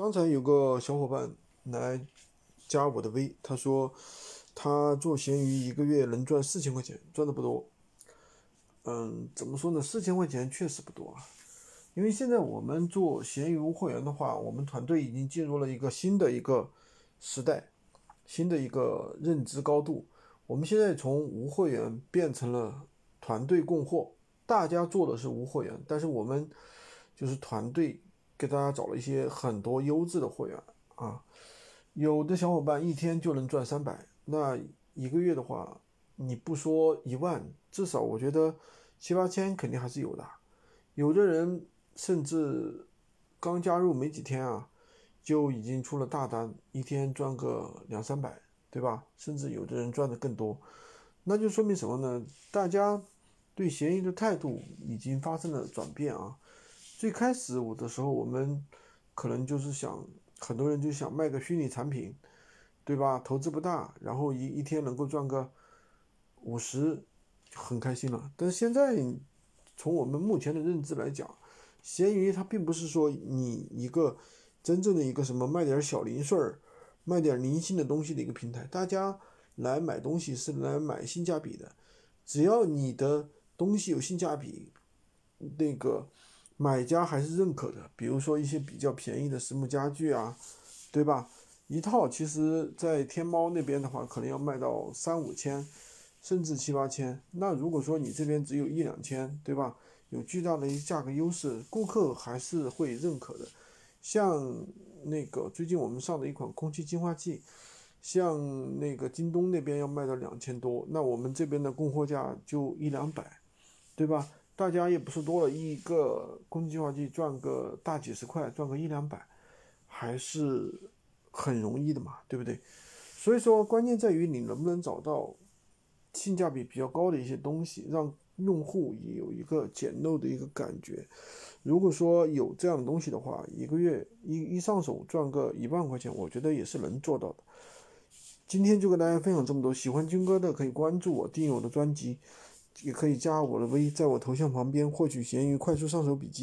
刚才有个小伙伴来加我的微，他说他做闲鱼一个月能赚四千块钱，赚的不多。嗯，怎么说呢？四千块钱确实不多啊。因为现在我们做闲鱼无货源的话，我们团队已经进入了一个新的一个时代，新的一个认知高度。我们现在从无货源变成了团队供货，大家做的是无货源，但是我们就是团队。给大家找了一些很多优质的货源啊，有的小伙伴一天就能赚三百，那一个月的话，你不说一万，至少我觉得七八千肯定还是有的。有的人甚至刚加入没几天啊，就已经出了大单，一天赚个两三百，对吧？甚至有的人赚的更多，那就说明什么呢？大家对闲鱼的态度已经发生了转变啊。最开始我的时候，我们可能就是想，很多人就想卖个虚拟产品，对吧？投资不大，然后一一天能够赚个五十，很开心了。但是现在，从我们目前的认知来讲，闲鱼它并不是说你一个真正的一个什么卖点小零碎儿、卖点零星的东西的一个平台。大家来买东西是来买性价比的，只要你的东西有性价比，那个。买家还是认可的，比如说一些比较便宜的实木家具啊，对吧？一套其实，在天猫那边的话，可能要卖到三五千，甚至七八千。那如果说你这边只有一两千，对吧？有巨大的一价格优势，顾客还是会认可的。像那个最近我们上的一款空气净化器，像那个京东那边要卖到两千多，那我们这边的供货价就一两百，对吧？大家也不是多了一个空气净化器赚个大几十块，赚个一两百，还是很容易的嘛，对不对？所以说，关键在于你能不能找到性价比比较高的一些东西，让用户也有一个捡漏的一个感觉。如果说有这样的东西的话，一个月一一上手赚个一万块钱，我觉得也是能做到的。今天就跟大家分享这么多，喜欢军哥的可以关注我，订阅我的专辑。也可以加我的微，在我头像旁边获取闲鱼快速上手笔记。